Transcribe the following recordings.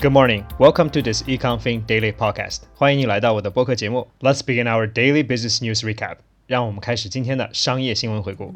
Good morning. Welcome to this EconFin Daily Podcast. 欢迎你来到我的播客节目。Let's begin our daily business news recap. 让我们开始今天的商业新闻回顾。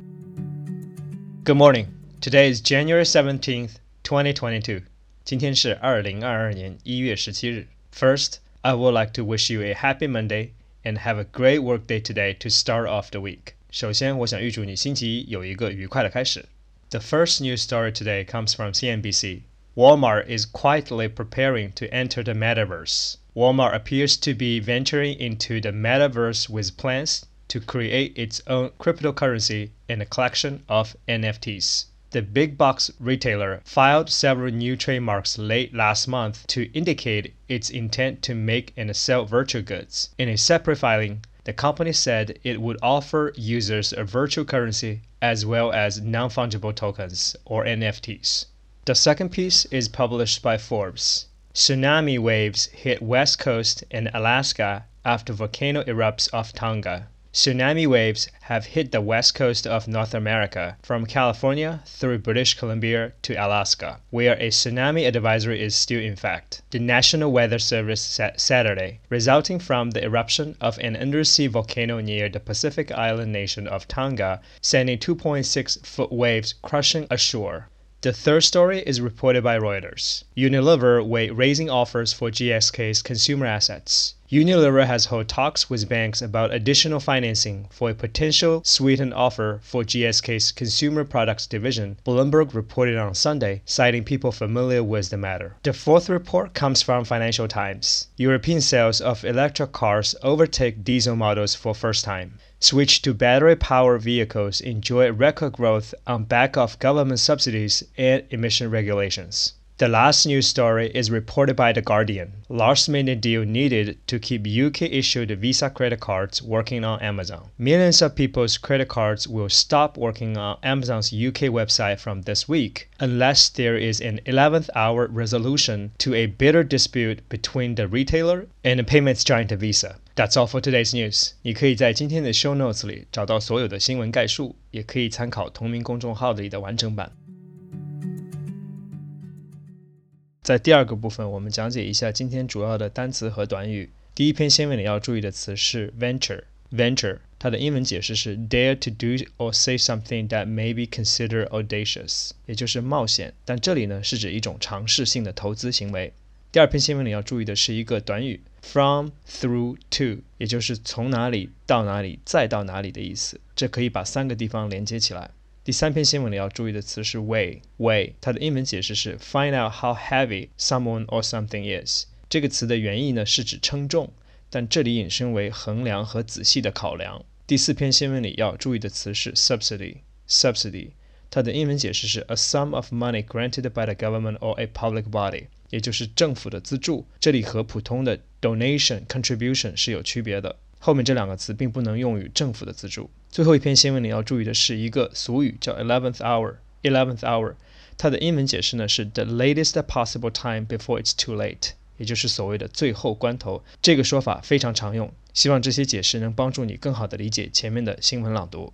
Good morning. Today is January seventeenth, twenty twenty-two. 今天是二零二二年一月十七日。First, I would like to wish you a happy Monday and have a great work day today to start off the week. 首先，我想预祝你星期一有一个愉快的开始。The first news story today comes from CNBC. Walmart is quietly preparing to enter the metaverse. Walmart appears to be venturing into the metaverse with plans to create its own cryptocurrency and a collection of NFTs. The big box retailer filed several new trademarks late last month to indicate its intent to make and sell virtual goods. In a separate filing, the company said it would offer users a virtual currency as well as non fungible tokens or NFTs. The second piece is published by Forbes. Tsunami waves hit West Coast in Alaska after volcano erupts off Tonga. Tsunami waves have hit the west coast of North America, from California through British Columbia to Alaska, where a tsunami advisory is still in effect. The National Weather Service said Saturday, resulting from the eruption of an undersea volcano near the Pacific island nation of Tonga, sending 2.6 foot waves crushing ashore. The third story is reported by Reuters. Unilever weigh raising offers for GSK's consumer assets. Unilever has held talks with banks about additional financing for a potential sweetened offer for GSK's consumer products division, Bloomberg reported on Sunday, citing people familiar with the matter. The fourth report comes from Financial Times. European sales of electric cars overtake diesel models for first time switch to battery powered vehicles enjoy record growth on back of government subsidies and emission regulations. The last news story is reported by The Guardian. Last minute deal needed to keep UK issued Visa credit cards working on Amazon. Millions of people's credit cards will stop working on Amazon's UK website from this week unless there is an 11th hour resolution to a bitter dispute between the retailer and the payments giant Visa. That's all for today's news. 你可以在今天的 show notes 里找到所有的新闻概述，也可以参考同名公众号里的完整版。 在第二个部分，我们讲解一下今天主要的单词和短语。第一篇新闻里要注意的词是 venture。venture 它的英文解释是 dare to do or say something that may be considered audacious，也就是冒险。但这里呢是指一种尝试性的投资行为。第二篇新闻里要注意的是一个短语 from through to，也就是从哪里到哪里再到哪里的意思。这可以把三个地方连接起来。第三篇新闻里要注意的词是 weigh，weigh，它的英文解释是 find out how heavy someone or something is。这个词的原意呢是指称重，但这里引申为衡量和仔细的考量。第四篇新闻里要注意的词是 subsidy，subsidy，它的英文解释是 a sum of money granted by the government or a public body，也就是政府的资助。这里和普通的 donation、contribution 是有区别的。后面这两个词并不能用于政府的资助。最后一篇新闻里要注意的是一个俗语，叫 eleventh hour。eleventh hour，它的英文解释呢是 the latest possible time before it's too late，也就是所谓的最后关头。这个说法非常常用，希望这些解释能帮助你更好的理解前面的新闻朗读。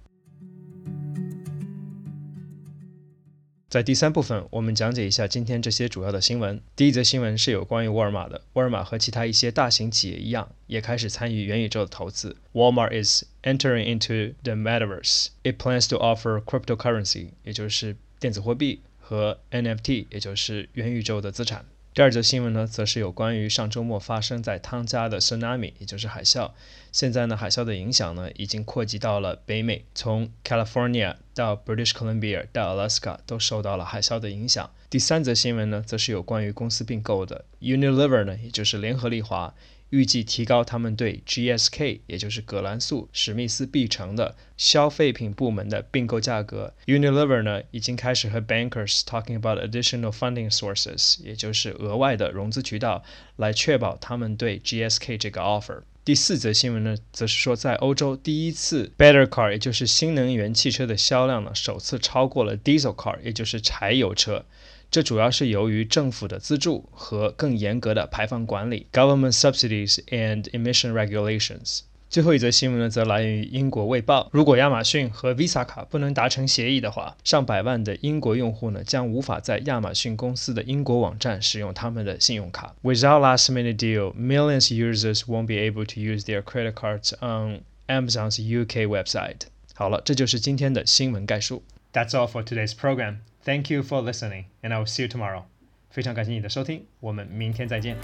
在第三部分，我们讲解一下今天这些主要的新闻。第一则新闻是有关于沃尔玛的。沃尔玛和其他一些大型企业一样，也开始参与元宇宙的投资。Walmart is entering into the metaverse. It plans to offer cryptocurrency，也就是电子货币和 NFT，也就是元宇宙的资产。第二则新闻呢，则是有关于上周末发生在汤加的 tsunami，也就是海啸。现在呢，海啸的影响呢，已经扩及到了北美，从 California 到 British Columbia 到 Alaska 都受到了海啸的影响。第三则新闻呢，则是有关于公司并购的 Unilever 呢，也就是联合利华。预计提高他们对 GSK，也就是葛兰素史密斯必成的消费品部门的并购价格。Unilever 呢，已经开始和 bankers talking about additional funding sources，也就是额外的融资渠道，来确保他们对 GSK 这个 offer。第四则新闻呢，则是说在欧洲第一次 better car，也就是新能源汽车的销量呢，首次超过了 diesel car，也就是柴油车。这主要是由于政府的资助和更严格的排放管理 （government subsidies and emission regulations）。最后一则新闻呢，则来源于英国卫报。如果亚马逊和 Visa 卡不能达成协议的话，上百万的英国用户呢，将无法在亚马逊公司的英国网站使用他们的信用卡。Without last-minute deal, millions users won't be able to use their credit cards on Amazon's UK website. 好了，这就是今天的新闻概述。That's all for today's program. Thank you for listening, and I will see you tomorrow. 非常感谢你的收听，我们明天再见。